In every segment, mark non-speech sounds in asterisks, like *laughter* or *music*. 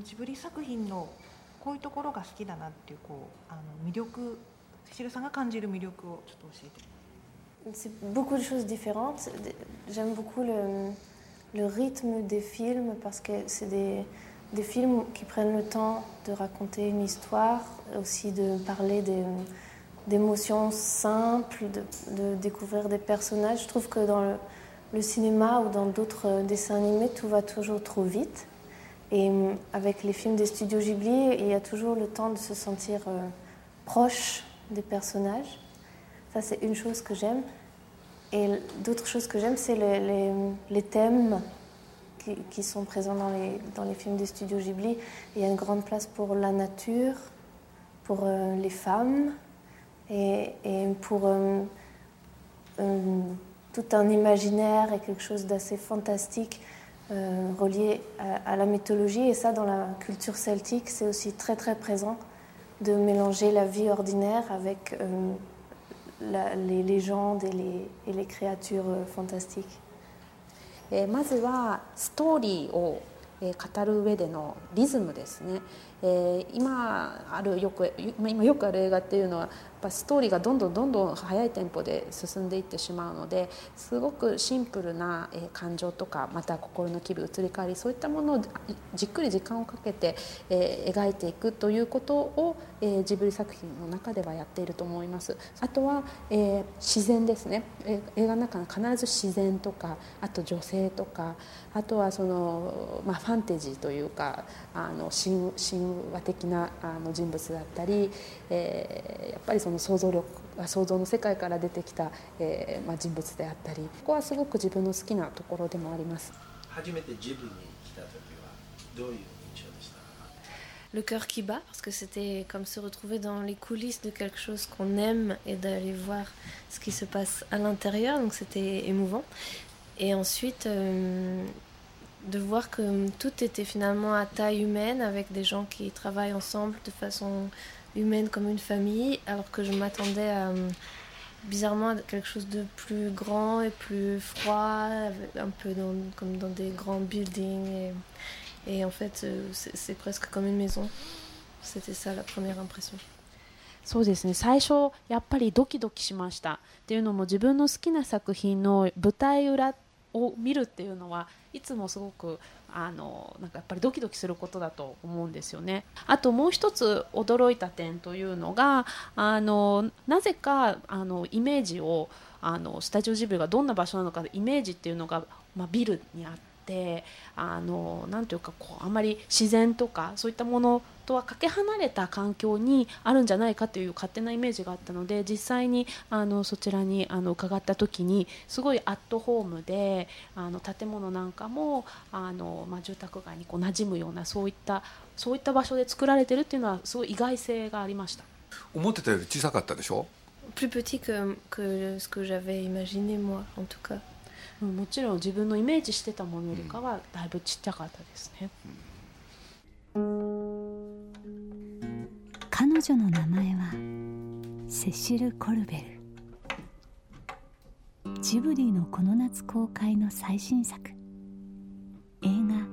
のジブリ作品のこういうところが好きだなっていうこうあの魅力セシルさんが感じる魅力をちょっと教えて。C'est beaucoup de choses différentes. J'aime beaucoup le, le, rythme des films parce que c'est des, des, films qui prennent le temps de raconter une histoire, aussi de parler d'émotions simples, de, de, découvrir des personnages. Je trouve que dans le, le cinéma ou dans d'autres dessins animés, tout va toujours trop vite. Et avec les films des studios Ghibli, il y a toujours le temps de se sentir euh, proche des personnages. Ça, c'est une chose que j'aime. Et d'autres choses que j'aime, c'est les, thèmes qui, sont présents dans les, films des studios Ghibli. Il y a une grande place pour la nature, pour euh, les femmes et, et pour euh, tout un imaginaire et quelque chose d'assez fantastique euh, relié à, à, la mythologie. Et ça, dans la culture celtique, c'est aussi très très présent de mélanger la vie ordinaire avec euh, la, les légendes et les, et les créatures fantastiques. えー、まずはストーリーを語る上でのリズムですね、 えー、今あるよく今よくある映画っていうのはやっぱストーリーがどんどんどんどん速いテンポで進んでいってしまうのですごくシンプルな感情とかまた心の気分移り変わりそういったものをじっくり時間をかけて描いていくということをジブリ作品の中ではやっていると思います。あとは自然ですね。映画の中の必ず自然とかあと女性とかあとはその、まあ、ファンテジーというかあの神話 的なあの人物だったり、えー、やっぱりその想像力想像の世界から出てきた、えーまあ、人物であったりここはすごく自分の好きなところでもあります初めてジブリに来た時はどういう印象でした Le cœur qui bat, parce que c'était comme se retrouver dans les coulisses de quelque chose qu'on aime et d'aller voir ce qui se passe à l'intérieur, donc c'était émouvant. Et ensuite, euh, de voir que tout était finalement à taille humaine, avec des gens qui travaillent ensemble de façon humaine comme une famille, alors que je m'attendais à bizarrement à quelque chose de plus grand et plus froid, un peu dans, comme dans des grands buildings. Et, et en fait, c'est presque comme une maison. C'était ça la première impression. そうですね最初やっぱりドキドキしましたっていうのも自分の好きな作品の舞台裏 を見るっていうのはいつもすごくあのなんかやっぱりドキドキすることだと思うんですよね。あともう一つ驚いた点というのがあのなぜかあのイメージをあのスタジオジブリがどんな場所なのかイメージっていうのが、まあ、ビルにあって。あのなんというかこうあまり自然とかそういったものとはかけ離れた環境にあるんじゃないかという勝手なイメージがあったので実際にあのそちらにあの伺った時にすごいアットホームであの建物なんかもあの、まあ、住宅街にこう馴染むようなそういったそういった場所で作られてるっていうのはすごい意外性がありました思ってたより小さかったでしょ？Plus petit que, que ce que j'avais imaginé moi en tout cas もちろん自分のイメージしてたものよりかはだいぶちっちゃかったですね、彼女の名前はセシル・コルベル。ジブリのこの夏公開の最新作。映画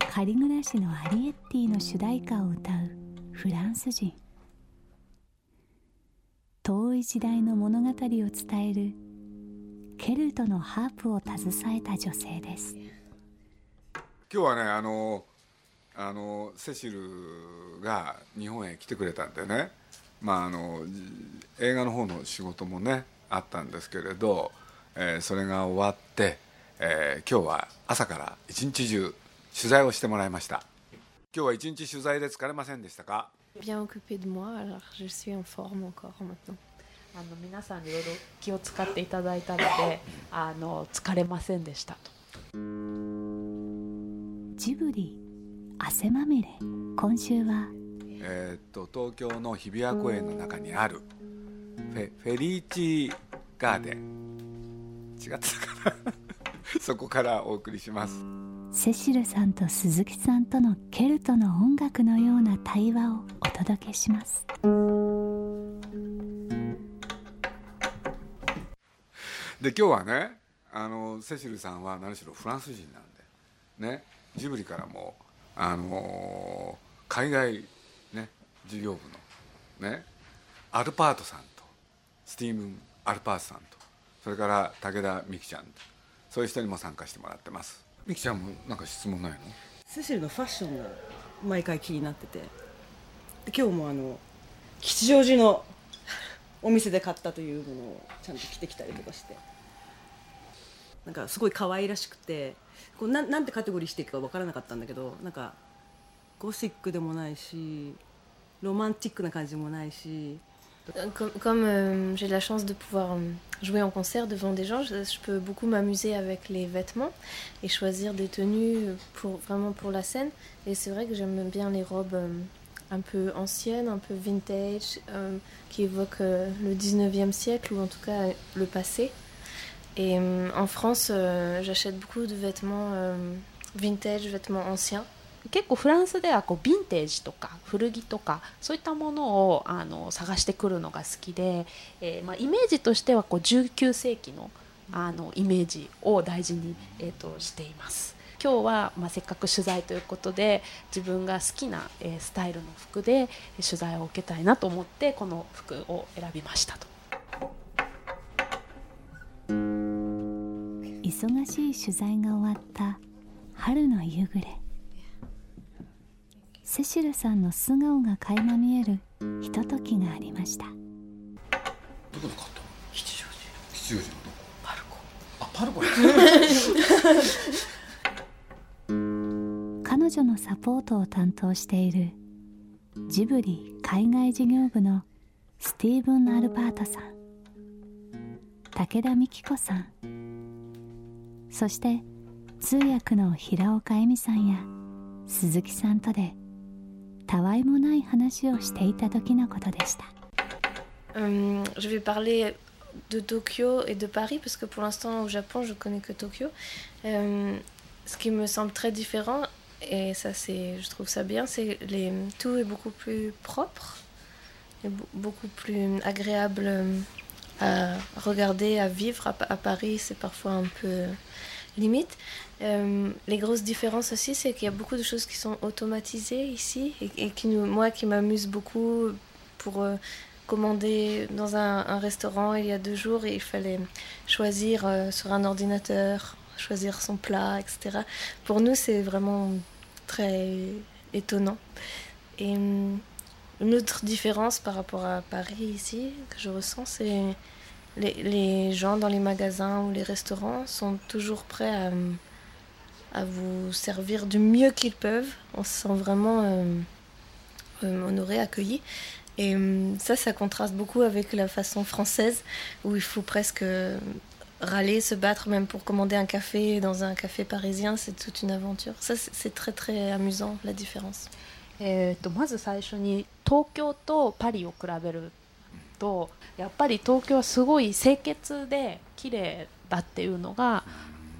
「仮暮らしのアリエッティ」の主題歌を歌うフランス人。遠い時代の物語を伝えるケルトのハープを携えた女性です。今日はねあのあのセシルが日本へ来てくれたんでね。まああの映画の方の仕事もねあったんですけれど、えー、それが終わって、えー、今日は朝から一日中取材をしてもらいました。今日は一日取材で疲れませんでしたか？Bien occupé de moi, alors je suis en forme encore maintenant. あの皆さんにいろいろ気を使っていただいたのであの疲れませんでしたと。ジブリ汗まみれ。今週は？えー、っと東京の日比谷公園の中にあるフェフェリーチガーデン。違ったかな？*laughs* そこからお送りします。セシルさんと鈴木さんとのケルトの音楽のような対話をお届けしますで今日はねあのセシルさんは何しろフランス人なんでねジブリからもあの海外、ね、事業部の、ね、アルパートさんとスティーブン・アルパートさんとそれから武田美希ちゃんそういう人にも参加してもらってます。美希ちゃんもなんか質問ないの？セシルのファッションが毎回気になってて。で今日もあの吉祥寺の お店で買ったというものをちゃんと着てきたりとかしてなんかすごい可愛らしくてこうなんなんてカテゴリーしていくか分からなかったんだけどなんかゴシックでもないしロマンティックな感じもないし Comme, comme, euh, j'ai la chance de pouvoir euh, jouer en concert devant des gens, je, je peux beaucoup m'amuser avec les vêtements et choisir des tenues pour, vraiment pour la scène. Et c'est vrai que j'aime bien les robes euh, un peu ancienne, un peu vintage, euh, qui évoque euh, le 19e siècle ou en tout cas le passé. Et euh, en France, euh, j'achète beaucoup de vêtements euh, vintage, vêtements anciens. 結構フランスではこうヴィンテージとか古着とかそういったものをあの探してくるのが好きで、えーまあ、イメージとしてはこう19世紀のあのイメージを大事に、えー、としています今日は、まあ、せっかく取材ということで自分が好きな、えースタイルの服で取材を受けたいなと思ってこの服を選びましたと。忙しい取材が終わった春の夕暮れ。セシルさんの素顔が垣間見えるひとときがありました。どこで買ったの吉祥寺。吉祥寺のどこ？パルコ。あパルコ *laughs* 女のサポートを担当しているジブリ海外事業部のスティーブン・アルバートさん武田美希子さんそして通訳の平岡恵美さんや鈴木さんとでたわいもない話をしていた時のことでした Euh, je vais parler de Tokyo et de Paris parce que pour l'instant au Japon je connais que Tokyo. Euh, ce qui me semble très différent et ça c'est, je trouve ça bien, c'est tout est beaucoup plus propre beaucoup plus agréable euh, à regarder, à vivre. À, Pa- à Paris c'est parfois un peu limite. Euh, les grosses différences aussi c'est qu'il y a beaucoup de choses qui sont automatisées ici et, qui nous, moi qui m'amuse beaucoup pour euh, commandé dans un, restaurant il y a deux jours il fallait choisir sur un ordinateur, choisir son plat, etc. Pour nous, c'est vraiment très étonnant. Et hum, une autre différence par rapport à Paris ici que je ressens, c'est les, les gens dans les magasins ou les restaurants sont toujours prêts à, hum, vous servir du mieux qu'ils peuvent. On se sent vraiment euh, honoré, accueilli. Et ça, ça contraste beaucoup avec la façon française où il faut presque râler, se battre même pour commander un café dans un café parisien, c'est toute une aventure. Ça, c'est c'est très très amusant, la différence. えー、とまず最初に東京とパリを比べるとやっぱり東京はすごい清潔で綺麗だっていうのがやっ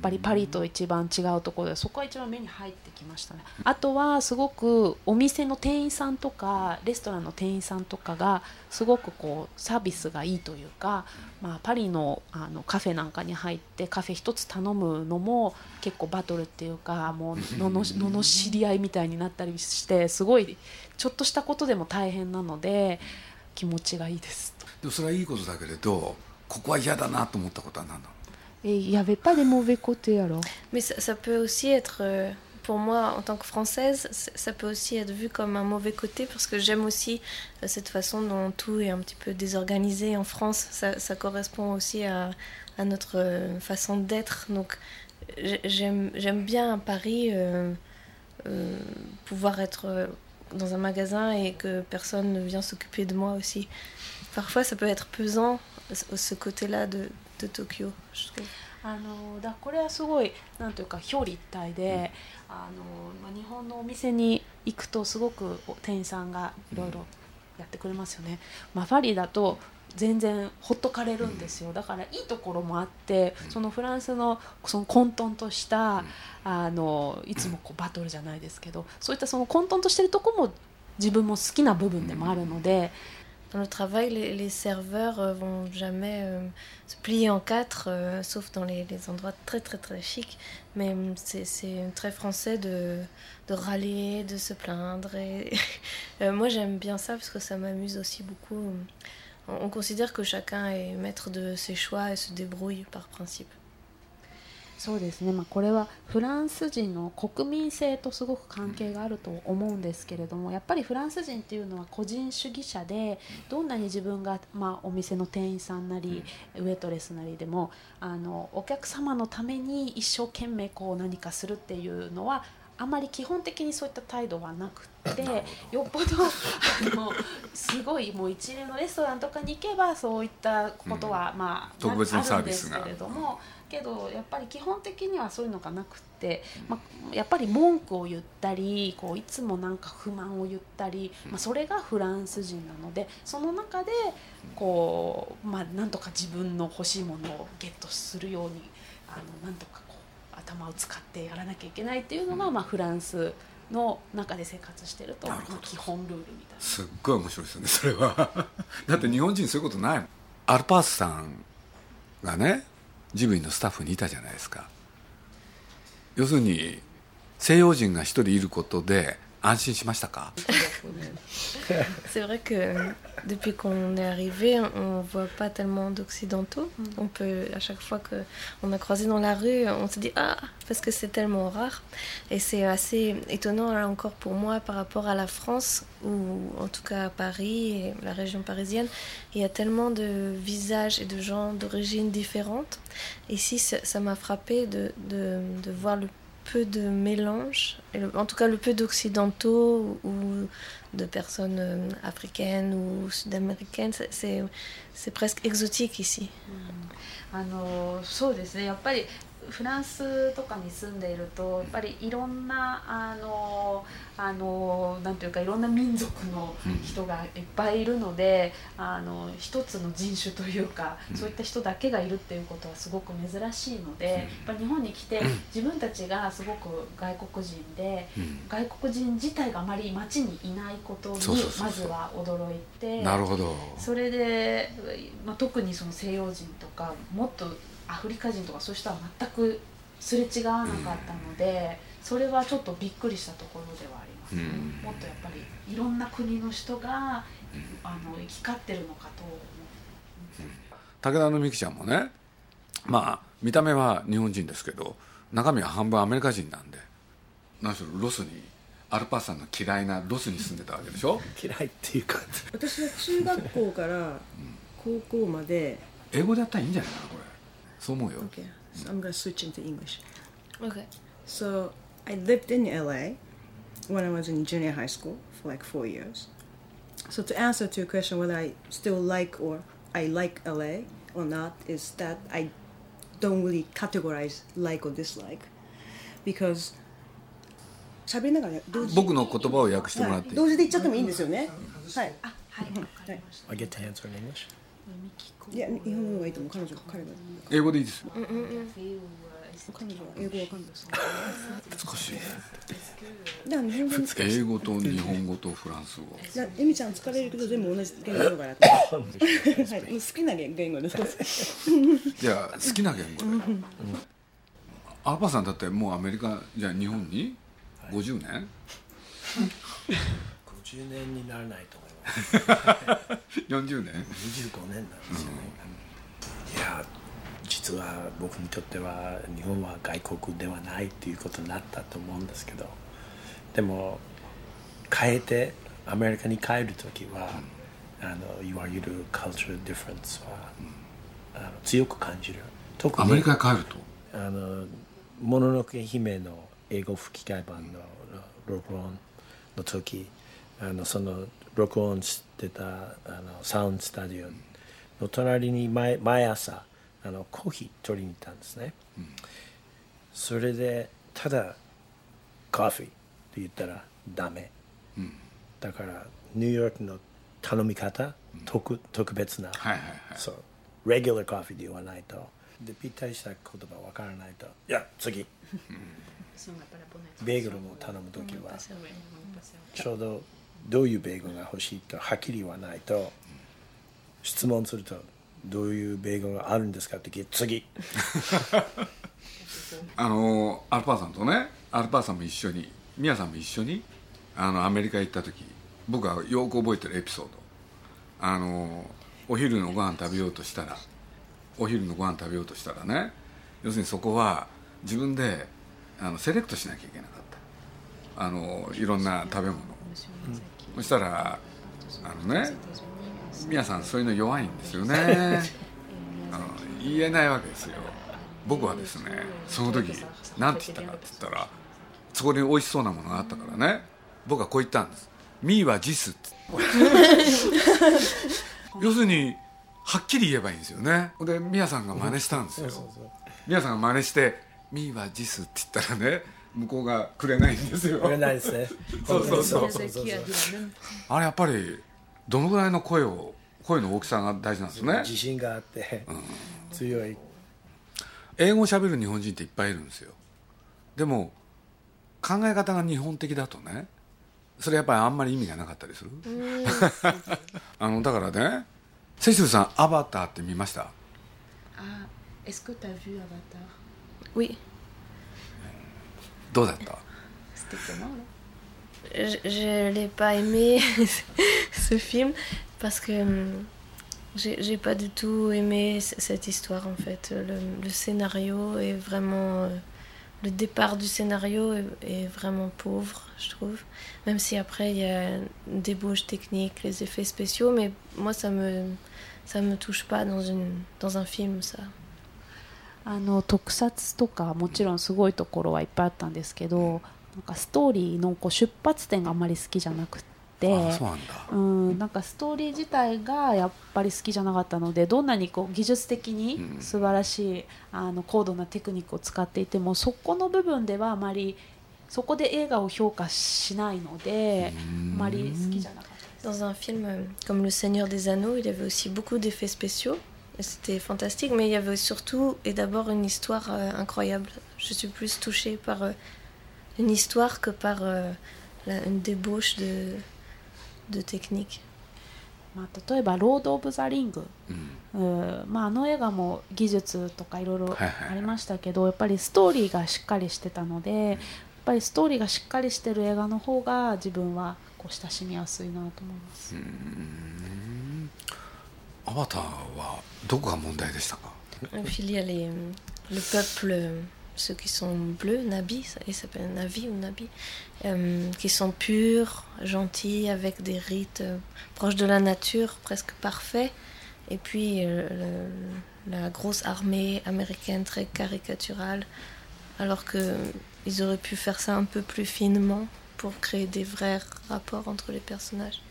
ぱりパリと一番違うところでそこが一番目に入ってきましたね。あとはすごくお店の店員さんとかレストランの店員さんとかがすごくこうサービスがいいというか、まあ、パリのあのカフェなんかに入ってカフェ一つ頼むのも結構バトルっていうかもうのののの知り合いみたいになったりしてすごいちょっとしたことでも大変なので気持ちがいいです。でもそれはいいことだけれどここは嫌だなと思ったことは何なの Et il n'y avait pas de mauvais côtés alors Mais ça, peut aussi être, euh, pour moi en tant que française, ça peut aussi être vu comme un mauvais côté parce que j'aime aussi euh, cette façon dont tout est un petit peu désorganisé en France. Ça, correspond aussi à, notre euh, façon d'être. Donc j'ai- j'aime bien à Paris pouvoir être dans un magasin et que personne ne vient s'occuper de moi aussi. Parfois ça peut être pesant ce côté-là de, de Tokyo. je trouve. あのだこれはすごいなんというか表裏一体で、あのまあ、日本のお店に行くとすごくお店員さんがいろいろやってくれますよね、まあ、パリだと全然ほっとかれるんですよだからいいところもあってそのフランスのその混沌としたあのいつもこうバトルじゃないですけどそういったその混沌としてるとこも自分も好きな部分でもあるので。Dans le travail, les, les serveurs euh, vont jamais euh, se plier en quatre, euh, sauf dans les, endroits très très très chics. Mais hum, c'est très français de, de râler, de se plaindre. *laughs* Moi j'aime bien ça parce que ça m'amuse aussi beaucoup. On considère que chacun est maître de ses choix et se débrouille par principe. そうですね、まあ、これはフランス人の国民性とすごく関係があると思うんですけれどもやっぱりフランス人っていうのは個人主義者でどんなに自分が、まあ、お店の店員さんなりウェイトレスなりでもあのお客様のために一生懸命こう何かするっていうのはあまり基本的にそういった態度はなくってよっぽどあのすごいもう一流のレストランとかに行けばそういったことは、まあ特別なサあるんですービスがけれども。けどやっぱり基本的にはそういうのがなくって、まあ、やっぱり文句を言ったりこういつもなんか不満を言ったり、まあ、それがフランス人なのでその中でこう、まあ、なんとか自分の欲しいものをゲットするようにあのなんとかこう頭を使ってやらなきゃいけないっていうのが、まあ、フランスの中で生活してると、まあ、基本ルールみたいな。すっごい面白いですよねそれは。*laughs* だって日本人そういうことないもん。アルパースさんがねジブリのスタッフにいたじゃないですか。要するに西洋人が一人いることで安心しましたか C'est vrai que euh, depuis qu'on est arrivé, on voit pas tellement d'occidentaux. On peut, à chaque fois que on a croisé dans la rue, on se dit ah parce que c'est tellement rare. Et c'est assez étonnant là encore pour moi par rapport à la France ou en tout cas à Paris et la région parisienne, il y a tellement de visages et de gens d'origines différentes. Ici, ça ça m'a frappé de, de, de voir le peu de mélange, et le- en tout cas le peu d'occidentaux ou, ou de personnes euh, africaines ou sud-américaines. C'est- C'est c'est presque exotique ici. あのそうですねやっぱり フランスとかに住んでいるとやっぱりいろんなあのあのなんていうかいろんな民族の人がいっぱいいるので、あの一つの人種というか、そういった人だけがいるっていうことはすごく珍しいので、やっぱり日本に来て自分たちがすごく外国人で、外国人自体があまり街にいないことにまずは驚いて。なるほど。それで、まあ、特にその西洋人とかもっとアフリカ人とかそういう人は全くすれ違わなかったので、それはちょっとびっくりしたところではあります、ねうん。もっとやっぱりいろんな国の人が、あの行き交ってるのかと思う。武田の美樹ちゃんもねまあ見た目は日本人ですけど中身は半分アメリカ人なんで何しろロスにアルパートさんの嫌いなロスに住んでたわけでしょ？嫌いっていうか。*laughs* 私は中学校から高校まで英語でやったらいいんじゃないかなこれそう思うよ Okay, so I'm gonna switch into English. Okay. So I lived in LA when I was in junior high school for like four years. So to answer to your question whether I still like or I like LA or not is that I don't really categorize like or dislike because 喋りながら同時僕の言葉を訳してもらっていい同時で言っちゃってもいいんですよね。はい。はいわかりました I get to answer in English いや日本語の方がいいと思う。彼女彼が。英語でいいですよ。彼女は英語わかんないです。難しいねだから日本英語と日本語とフランス語。じゃあエミちゃん疲れるけど全部同じ言語。だから。はい。好きな言語です。じゃあ好きな言語でアルパースさんだってもうアメリカじゃあ日本に。50年？50年にならないと思います *laughs* 40年？25年なんですよね、いや実は僕にとっては日本は外国ではないっていうことになったと思うんですけどでも変えてアメリカに帰る時は、あのいわゆるカルチャーディフェンスは、あの強く感じる。特にアメリカへ帰ると？あの「もののけ姫」の英語吹き替え版の録音の時あのその録音してたあのサウンドスタジオの隣に毎毎朝あのコーヒー取りに行ったんですね、それでただコーヒーって言ったらダメ、だからニューヨークの頼み方、特特別な、はいはいはい。そう、レギュラーコーヒーで言わないと。で、ぴったりした言葉わからないと。いや、次。ベーグルも頼むときは、ちょうどどういうベーグルが欲しいとはっきり言わないと、質問するとどういう米語があるんですかって聞いて次。*laughs* あのアルパーさんとねアルパーさんも一緒にミヤさんも一緒にあのアメリカ行った時僕はよく覚えてるエピソード。あのお昼のご飯食べようとしたらお昼のご飯食べようとしたらね要するにそこは自分であのセレクトしなきゃいけなかった。あのいろんな食べ物、そしたらあのね皆さんそういうの弱いんですよね。*laughs* あの言えないわけですよ。僕はですねその時何て言ったかって言ったらそこに美味しそうなものがあったからね。僕はこう言ったんです「ミーはジス」って。*laughs* 要するにはっきり言えばいいんですよね。でミヤさんが真似したんですよ。ミヤさんが真似して「ミーはジス」って言ったらね向こうがくれないんですよ。くれないですね。そうそうそう本当に。そうそうそう。あれやっぱりどのぐらいの声を声の大きさが大事なんですね？自信があって強い。英語をしゃべる日本人っていっぱいいるんですよ。でも考え方が日本的だとねそれやっぱりあんまり意味がなかったりする？*laughs* あのだからねセシルさん「アバター」って見ました？Ah, est-ce que tu as vu Avatar Oui, どうだった C'était comment là je ne l'ai pas aimé *laughs* ce film parce que hum, j'ai j'ai pas du tout aimé c- cette histoire en fait. Le, le scénario est vraiment. euh, Le départ du scénario est, est vraiment pauvre, je trouve. Même si après il y a une débauche technique, les effets spéciaux, mais moi ça me ça me touche pas dans une dans un film ça. あの特撮とかもちろんすごいところはいっぱいあったんですけどなんかストーリーのこう出発点があまり好きじゃなくってうなんなんかストーリー自体がやっぱり好きじゃなかったのでどんなにこう技術的に素晴らしい、あの高度なテクニックを使っていてもそこの部分ではあまりそこで映画を評価しないのであまり好きじゃなかったです。Dans un film euh, comme Le Seigneur des Anneaux, il y avait aussi beaucoup d'effets spéciaux. C'était fantastique, mais il y avait surtout et d'abord une histoire euh, incroyable. Je suis plus touchée par euh, une histoire que par euh, la- une débauche de, de technique. まあ、例えば「ロード・オブ・ザ・リング」うんうんまあ、あの映画も技術とかいろいろありましたけど、やっぱりストーリーがしっかりしてたのでやっぱりストーリーがしっかりしてる映画の方が自分はこう親しみやすいなと思います。アバターはどこが問題でしたか Et puis il y a les, le peuple, euh, ceux qui sont bleus, Nabi, ça- ils s'appellent Navi ou Nabi, euh, qui sont purs, gentils, avec des rites euh, proches de la nature, presque parfaits. Et puis euh, le- la grosse armée américaine très caricaturale, alors que ils auraient pu faire ça un peu plus finement pour créer des vrais rapports entre les personnages.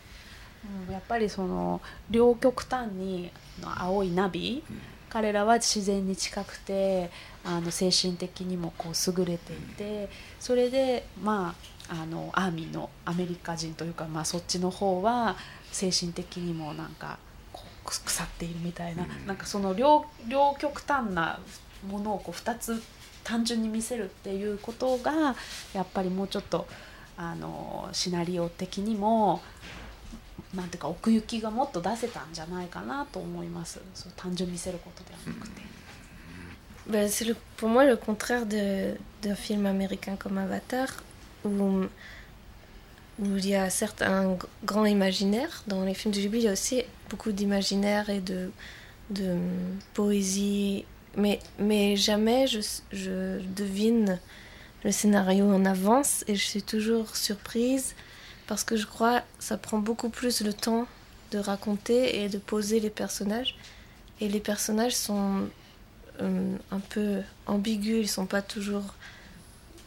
うんやっぱりその両極端にの青いナビ、彼らは自然に近くてあの精神的にもこう優れていてそれでまああのアーミーのアメリカ人というか、まあ、そっちの方は精神的にもなんかこうく腐っているみたいな,、なんかその両両極端なものをこう2つ単純に見せるっていうことがやっぱりもうちょっとあのシナリオ的にもなんていうか奥行きがもっと出せたんじゃないかなと思いますそう単純に見せることではなくて、 Ben, c'est le- pour moi le contraire de- d'un film américain comme Avatar, où, où il y a certes un g- grand imaginaire. Dans les films de Ghibli, il y a aussi beaucoup d'imaginaire et de, de hum, poésie, mais, mais jamais je, s- je devine le scénario en avance et je suis toujours surprise parce que je crois que ça prend beaucoup plus le temps de raconter et de poser les personnages. Et les personnages sont euh, un peu ambigus, ils sont pas toujours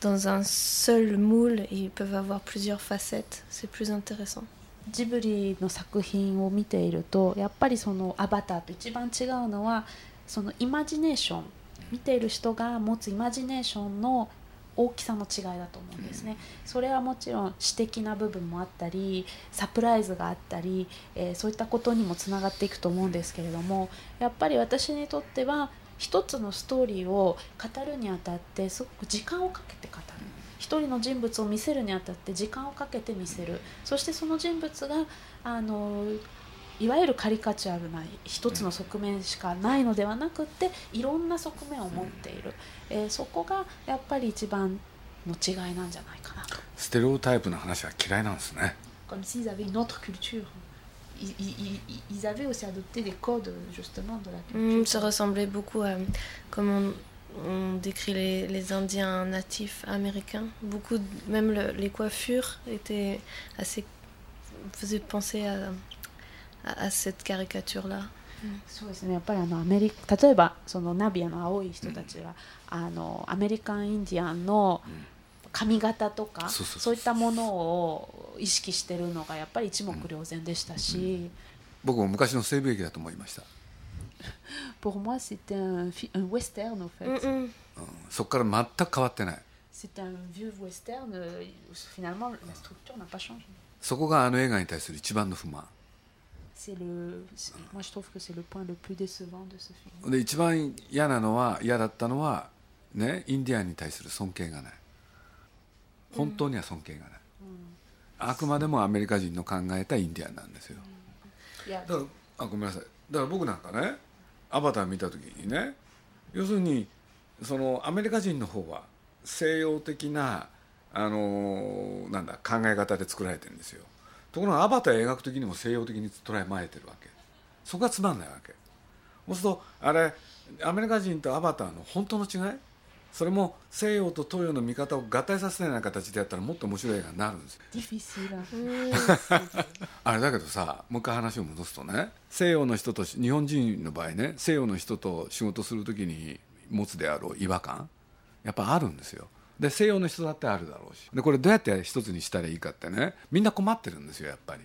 dans un seul moule, et ils peuvent avoir plusieurs facettes, c'est plus intéressant. ジブリの作品を見ているとやっぱりその「アバター」と一番違うのはそのイマジネーション見ている人が持つイマジネーションの 大きさの違いだと思うんですね。それはもちろん詩的な部分もあったりサプライズがあったり、えーそういったことにもつながっていくと思うんですけれどもやっぱり私にとっては一つのストーリーを語るにあたってすごく時間をかけて語る。一人の人物を見せるにあたって時間をかけて見せるそしてその人物があのいわゆるカリカチュアルな一つの側面しかないのではなくていろんな側面を持っている、えーそこがやっぱり一番の違いなんじゃないかなと。ステレオタイプの話は嫌いなんですね Comme s'ils avaient une autre culture. Ils, ils- ils- avaient aussi adopté des codes justement de la culture. Mm, ça ressemblait beaucoup à comme on, on décrit les, les Indiens natifs américains. Beaucoup, même le- les coiffures étaient assez faisaient penser à, à, à cette caricature-là. そうですね。やっぱりあのアメリカ例えばそのナビアの青い人たちは、あのアメリカンインディアンの髪型とか、そういったものを意識してるのがやっぱり一目瞭然でしたし、僕も昔の西部劇だと思いました、*laughs* pour moi c'était un, un western au fait、Mm-mm. うん。そこから全く変わってない。c'était un vieux western euh, finalement la structure n'a pas changé。そこがあの映画に対する一番の不満 c'est le moi je trouve que c'est le point le plus décevant de ce film. で一番嫌なのは嫌だったのはねインディアンに対する尊敬がない。本当には尊敬がない、あくまでもアメリカ人の考えたインディアンなんですよ、いや。だからあごめんなさい。だから僕なんかねアバター見た時にね要するにそのアメリカ人の方は西洋的なあのーなんだ考え方で作られてるんですよところがアバター描く時にも西洋的に捉えまえてるわけ。そこがつまんないわけ。そうするとあれアメリカ人とアバターの本当の違い？それも西洋と東洋の見方を合体させたような形でやったらもっと面白い映画になるんですよ。あれだけどさもう一回話を戻すとね西洋の人と日本人の場合ね西洋の人と仕事する時に持つであろう違和感やっぱあるんですよで西洋の人だってあるだろうし。でこれどうやって一つにしたらいいかってね。みんな困ってるんですよやっぱり。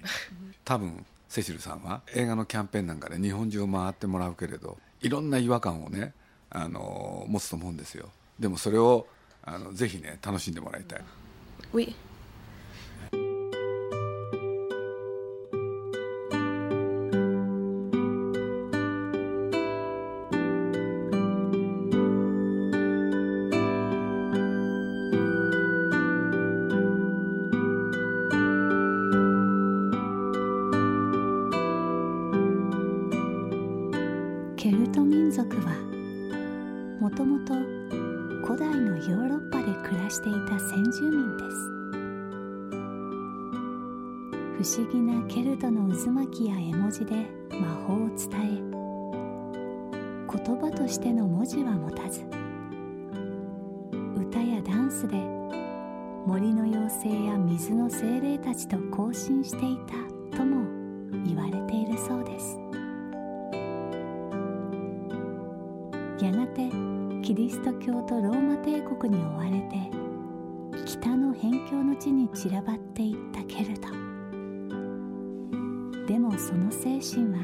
多分セシルさんは。映画のキャンペーンなんかで日本中を回ってもらうけれどいろんな違和感をねあの持つと思うんですよ。でもそれをあのぜひね楽しんでもらいたい族はもともと古代のヨーロッパで暮らしていた先住民です。不思議なケルトの渦巻きや絵文字で魔法を伝え言葉としての文字は持たず歌やダンスで森の妖精や水の精霊たちと交信していた。散らばっていったケルトでもその精神は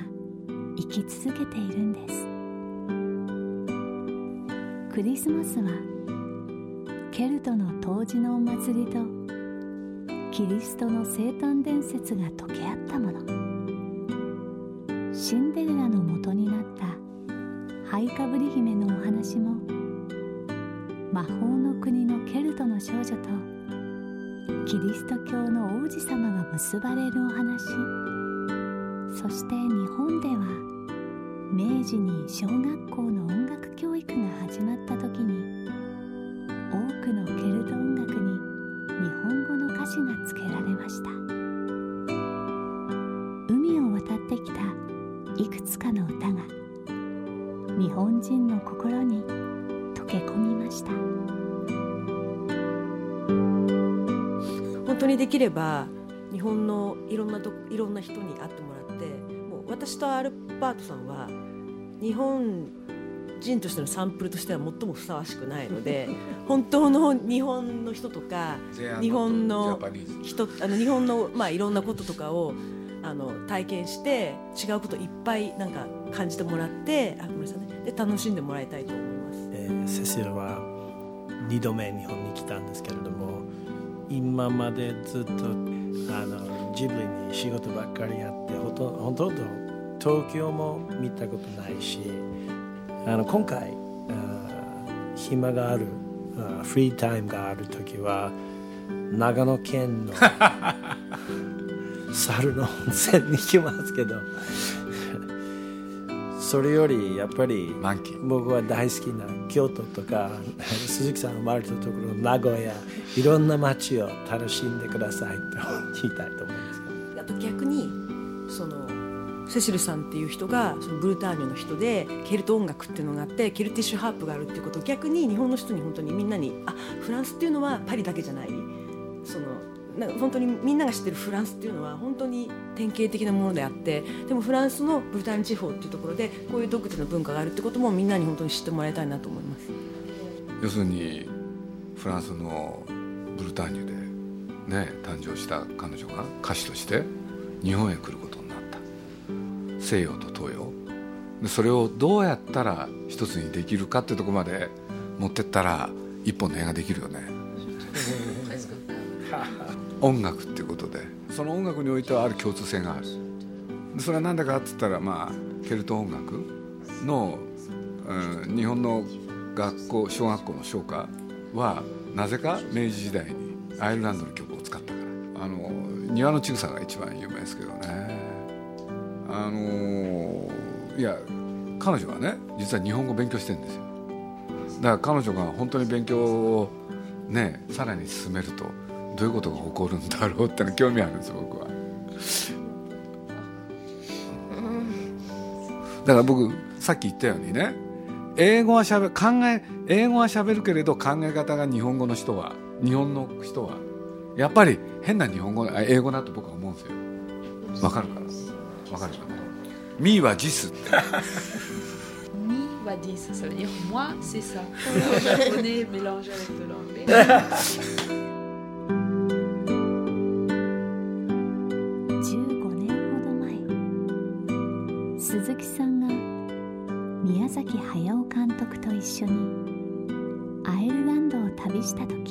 生き続けているんです。クリスマスはケルトの冬至のお祭りとキリストの生誕伝説が溶け合ったもの。シンデレラの元になったハイカブリ姫のお話も魔法の国のケルトの少女とキリスト教の王子様が結ばれるお話。そして日本では明治に小学校の音楽教育が始まった時にば日本のいろんなといろんな人に会ってもらってもう私とアルバートさんは日本人としてのサンプルとしては最もふさわしくないので *laughs* 本当の日本の人とか日本の人あの日本の、まあ、いろんなこととかをあの体験して違うこといっぱいなんか感じてもらってあごめんなさいねで楽しんでもらいたいと思います。えーセシルは2度目日本に来たんですけれども今までずっとあのジブリに仕事ばっかりやってほとほとんど東京も見たことないしあの今回暇があるフリータイムがある時は長野県の *laughs* 猿の温泉に行きますけどそれよりやっぱり僕は大好きな京都とか *laughs* 鈴木さんが生まれたところ名古屋いろんな街を楽しんでくださいと言いたいと思いますあと逆にそのセシルさんっていう人がそのブルターニュの人でケルト音楽っていうのがあってケルティッシュハープがあるっていうことを逆に日本の人に本当にみんなにあフランスっていうのはパリだけじゃない。そのな本当にみんなが知ってるフランスっていうのは本当に典型的なものであってでもフランスのブルターニュ地方っていうところでこういう独自の文化があるってこともみんなに本当に知ってもらいたいなと思います。要するにフランスのブルターニュでね誕生した彼女が歌手として日本へ来ることになった。西洋と東洋。でそれをどうやったら一つにできるかってとこまで持ってったら一本の映画できるよね。音楽っていうことで。その音楽においてはある共通性がある。それは何だかって言ったらまあケルト音楽の、うん、日本の学校小学校の唱歌はなぜか明治時代にアイルランドの曲を使ったから。あの庭の千草が一番有名ですけどね。あのいや彼女はね実は日本語勉強してるんですよ。だから彼女が本当に勉強をねさらに進めるとどういうことが起こるんだろうっての興味あるんです僕は。だから僕さっき言ったようにね英語はしゃべ考え英語はしゃべるけれど考え方が日本語の人は日本の人はやっぱり変な日本語あ英語だと僕は思うんですよ。わかるかな？わかるかな「ミ *laughs* ーはジス」って。va dire ça, ça veut dire moi, c'est ça. Le japonais mélangé avec de l'anglais. 崎駿監督と一緒にアイルランドを旅した時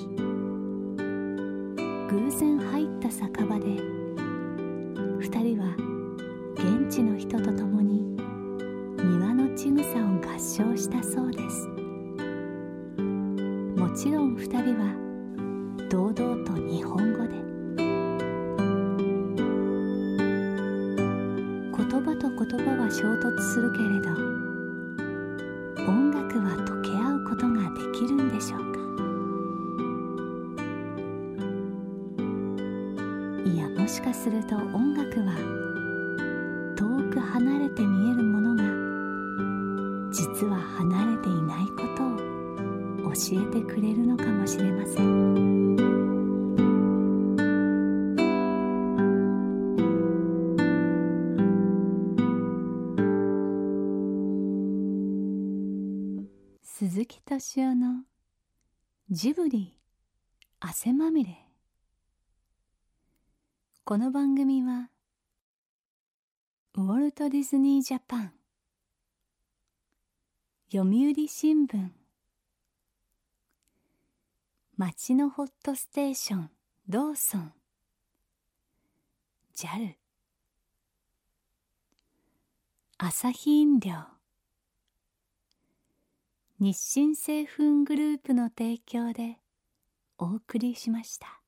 実は離れていないことを教えてくれるのかもしれません。鈴木敏夫のジブリ汗まみれ。この番組はウォルト・ディズニー・ジャパン。読売新聞。町のホットステーションローソン。JAL 朝日飲料。日清製粉グループの提供でお送りしました。